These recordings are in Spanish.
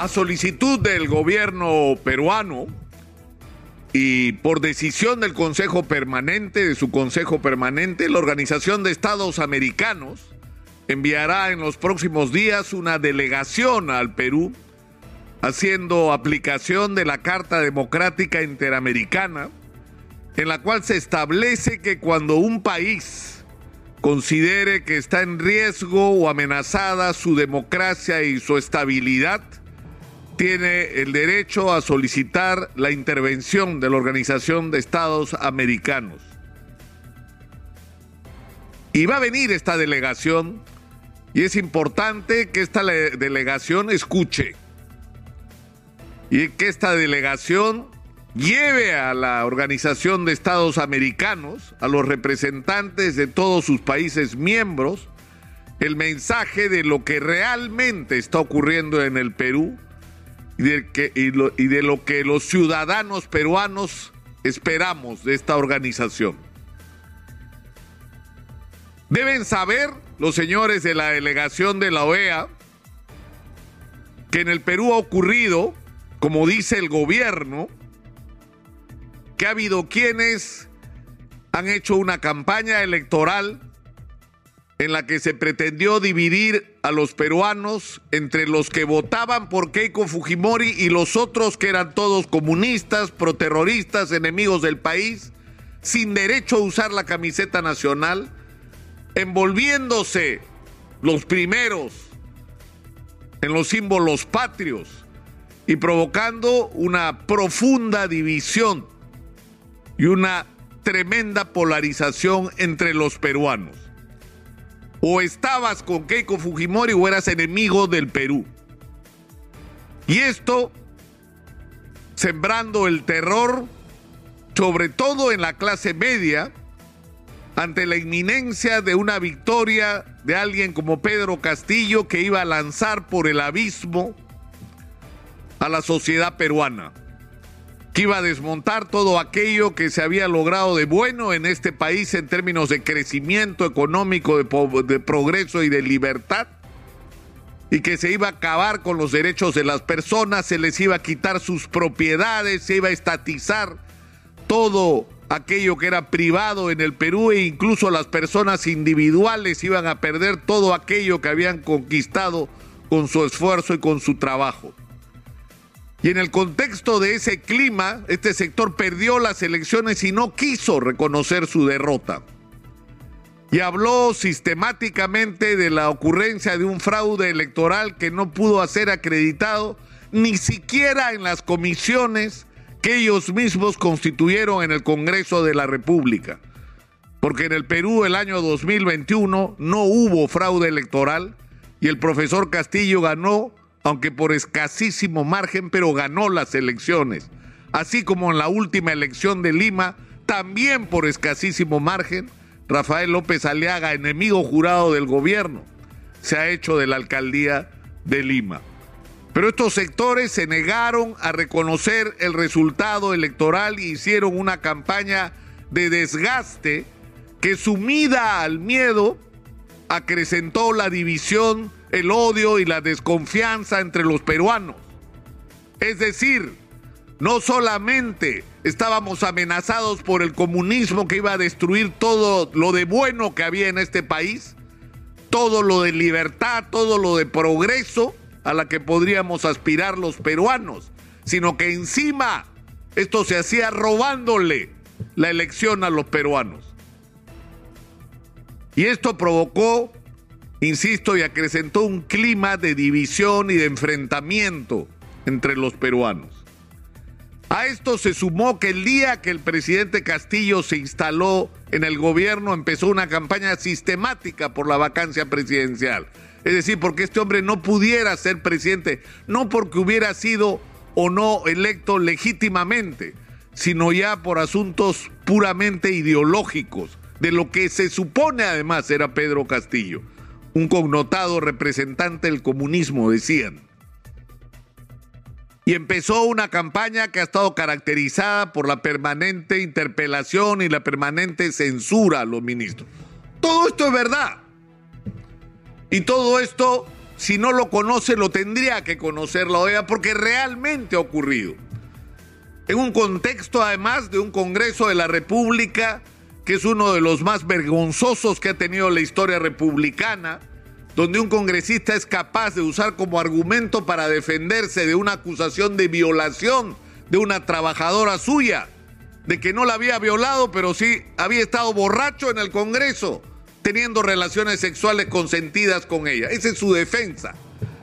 A solicitud del gobierno peruano y por decisión del Consejo Permanente, de su Consejo Permanente, la Organización de Estados Americanos enviará en los próximos días una delegación al Perú haciendo aplicación de la Carta Democrática Interamericana, en la cual se establece que cuando un país considere que está en riesgo o amenazada su democracia y su estabilidad, tiene el derecho a solicitar la intervención de la Organización de Estados Americanos. Y va a venir esta delegación y es importante que esta delegación escuche y que esta delegación lleve a la Organización de Estados Americanos, a los representantes de todos sus países miembros, el mensaje de lo que realmente está ocurriendo en el Perú y de, y, de lo que los ciudadanos peruanos esperamos de esta organización. Deben saber los señores de la delegación de la OEA que en el Perú ha ocurrido, como dice el gobierno, que ha habido quienes han hecho una campaña electoral en la que se pretendió dividir a los peruanos entre los que votaban por Keiko Fujimori y los otros que eran todos comunistas, proterroristas, enemigos del país, sin derecho a usar la camiseta nacional, envolviéndose los primeros en los símbolos patrios y provocando una profunda división y una tremenda polarización entre los peruanos. O estabas con Keiko Fujimori o eras enemigo del Perú. Y esto sembrando el terror, sobre todo en la clase media, ante la inminencia de una victoria de alguien como Pedro Castillo que iba a lanzar por el abismo a la sociedad peruana iba a desmontar todo aquello que se había logrado de bueno en este país en términos de crecimiento económico, de, progreso y de libertad, y que se iba a acabar con los derechos de las personas, se les iba a quitar sus propiedades, se iba a estatizar todo aquello que era privado en el Perú e incluso las personas individuales iban a perder todo aquello que habían conquistado con su esfuerzo y con su trabajo. Y en el contexto de ese clima, este sector perdió las elecciones y no quiso reconocer su derrota. Y habló sistemáticamente de la ocurrencia de un fraude electoral que no pudo ser acreditado ni siquiera en las comisiones que ellos mismos constituyeron en el Congreso de la República. Porque en el Perú el año 2021 no hubo fraude electoral y el profesor Castillo ganó aunque por escasísimo margen, pero ganó las elecciones. Así como en la última elección de Lima, también por escasísimo margen, Rafael López Aliaga, enemigo jurado del gobierno, se ha hecho de la alcaldía de Lima. Pero estos sectores se negaron a reconocer el resultado electoral y hicieron una campaña de desgaste que sumida al miedo acrecentó la división el odio y la desconfianza entre los peruanos. Es decir, no solamente estábamos amenazados por el comunismo que iba a destruir todo lo de bueno que había en este país, todo lo de libertad, todo lo de progreso a la que podríamos aspirar los peruanos, sino que encima esto se hacía robándole la elección a los peruanos. Y esto provocó insisto, y acrecentó un clima de división y de enfrentamiento entre los peruanos. A esto se sumó que el día que el presidente Castillo se instaló en el gobierno empezó una campaña sistemática por la vacancia presidencial. Es decir, porque este hombre no pudiera ser presidente, no porque hubiera sido o no electo legítimamente, sino ya por asuntos puramente ideológicos, de lo que se supone además era Pedro Castillo un connotado representante del comunismo, decían. Y empezó una campaña que ha estado caracterizada por la permanente interpelación y la permanente censura a los ministros. Todo esto es verdad. Y todo esto si no lo conoce, lo tendría que conocer la OEA porque realmente ha ocurrido. En un contexto además de un Congreso de la República que es uno de los más vergonzosos que ha tenido la historia republicana, donde un congresista es capaz de usar como argumento para defenderse de una acusación de violación de una trabajadora suya, de que no la había violado, pero sí había estado borracho en el Congreso, teniendo relaciones sexuales consentidas con ella. Esa es su defensa.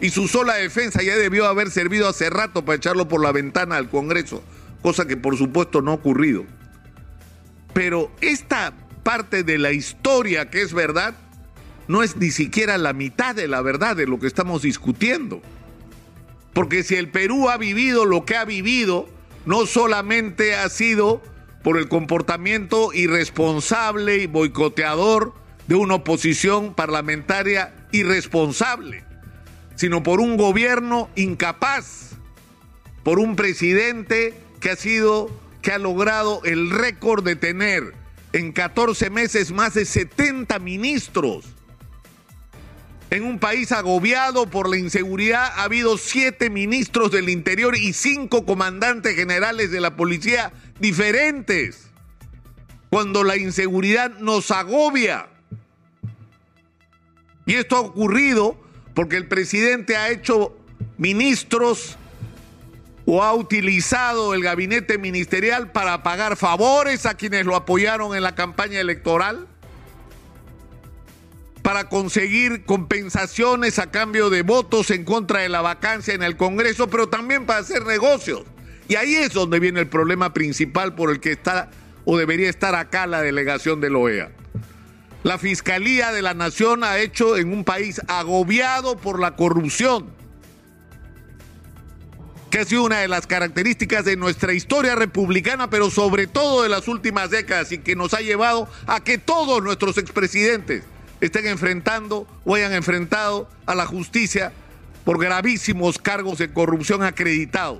Y su sola defensa ya debió haber servido hace rato para echarlo por la ventana al Congreso, cosa que por supuesto no ha ocurrido. Pero esta parte de la historia que es verdad no es ni siquiera la mitad de la verdad de lo que estamos discutiendo. Porque si el Perú ha vivido lo que ha vivido, no solamente ha sido por el comportamiento irresponsable y boicoteador de una oposición parlamentaria irresponsable, sino por un gobierno incapaz, por un presidente que ha sido que ha logrado el récord de tener en 14 meses más de 70 ministros. En un país agobiado por la inseguridad ha habido siete ministros del Interior y cinco comandantes generales de la policía diferentes. Cuando la inseguridad nos agobia. Y esto ha ocurrido porque el presidente ha hecho ministros o ha utilizado el gabinete ministerial para pagar favores a quienes lo apoyaron en la campaña electoral, para conseguir compensaciones a cambio de votos en contra de la vacancia en el Congreso, pero también para hacer negocios. Y ahí es donde viene el problema principal por el que está o debería estar acá la delegación de la OEA. La Fiscalía de la Nación ha hecho en un país agobiado por la corrupción, que ha sido una de las características de nuestra historia republicana, pero sobre todo de las últimas décadas y que nos ha llevado a que todos nuestros expresidentes estén enfrentando o hayan enfrentado a la justicia por gravísimos cargos de corrupción acreditados.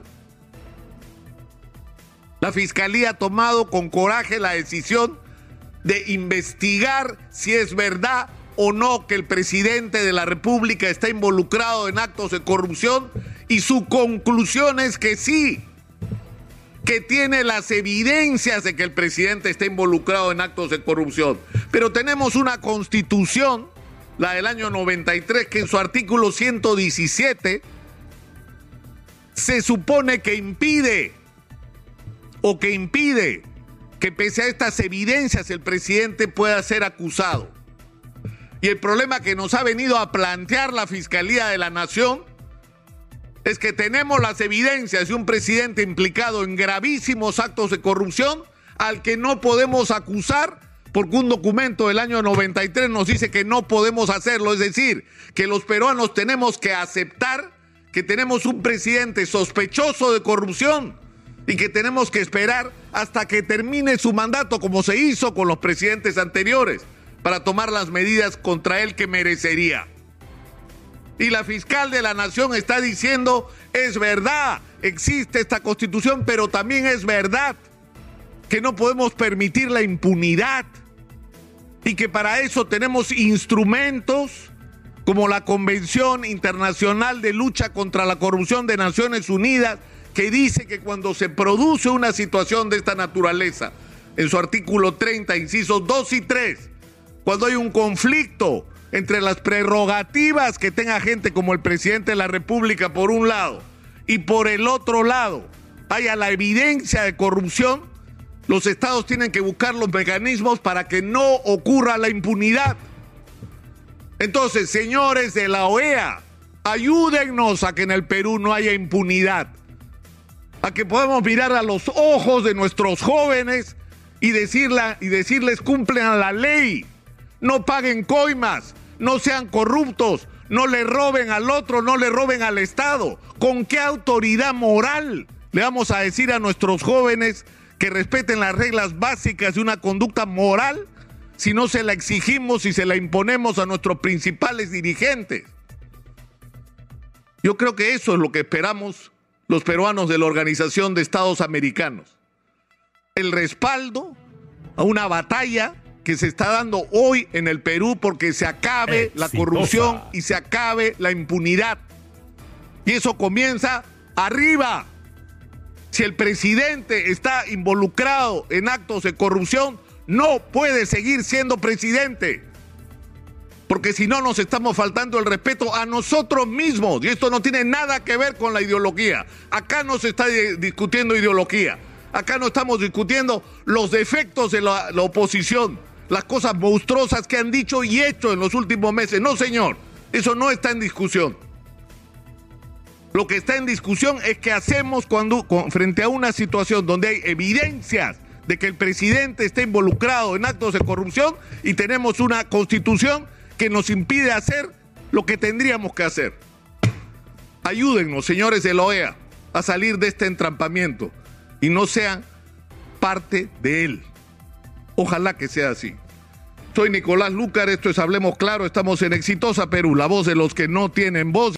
La Fiscalía ha tomado con coraje la decisión de investigar si es verdad o no que el presidente de la República está involucrado en actos de corrupción y su conclusión es que sí, que tiene las evidencias de que el presidente está involucrado en actos de corrupción. Pero tenemos una constitución, la del año 93, que en su artículo 117 se supone que impide o que impide que pese a estas evidencias el presidente pueda ser acusado. Y el problema que nos ha venido a plantear la Fiscalía de la Nación es que tenemos las evidencias de un presidente implicado en gravísimos actos de corrupción al que no podemos acusar porque un documento del año 93 nos dice que no podemos hacerlo, es decir, que los peruanos tenemos que aceptar que tenemos un presidente sospechoso de corrupción y que tenemos que esperar hasta que termine su mandato como se hizo con los presidentes anteriores para tomar las medidas contra él que merecería. Y la fiscal de la nación está diciendo, es verdad, existe esta constitución, pero también es verdad que no podemos permitir la impunidad y que para eso tenemos instrumentos como la Convención Internacional de Lucha contra la Corrupción de Naciones Unidas, que dice que cuando se produce una situación de esta naturaleza, en su artículo 30, incisos 2 y 3, cuando hay un conflicto entre las prerrogativas que tenga gente como el presidente de la República por un lado y por el otro lado haya la evidencia de corrupción, los estados tienen que buscar los mecanismos para que no ocurra la impunidad. Entonces, señores de la OEA, ayúdennos a que en el Perú no haya impunidad, a que podamos mirar a los ojos de nuestros jóvenes y, decirla, y decirles cumplen la ley no paguen coimas, no sean corruptos, no le roben al otro, no le roben al Estado. ¿Con qué autoridad moral le vamos a decir a nuestros jóvenes que respeten las reglas básicas de una conducta moral si no se la exigimos y se la imponemos a nuestros principales dirigentes? Yo creo que eso es lo que esperamos los peruanos de la Organización de Estados Americanos. El respaldo a una batalla que se está dando hoy en el Perú porque se acabe la corrupción y se acabe la impunidad. Y eso comienza arriba. Si el presidente está involucrado en actos de corrupción, no puede seguir siendo presidente. Porque si no nos estamos faltando el respeto a nosotros mismos. Y esto no tiene nada que ver con la ideología. Acá no se está discutiendo ideología. Acá no estamos discutiendo los defectos de la, la oposición, las cosas monstruosas que han dicho y hecho en los últimos meses. No, señor, eso no está en discusión. Lo que está en discusión es qué hacemos cuando frente a una situación donde hay evidencias de que el presidente está involucrado en actos de corrupción y tenemos una constitución que nos impide hacer lo que tendríamos que hacer. Ayúdennos, señores de la OEA, a salir de este entrampamiento y no sean parte de él. Ojalá que sea así. Soy Nicolás Lucar, esto es Hablemos Claro, estamos en Exitosa Perú, la voz de los que no tienen voz.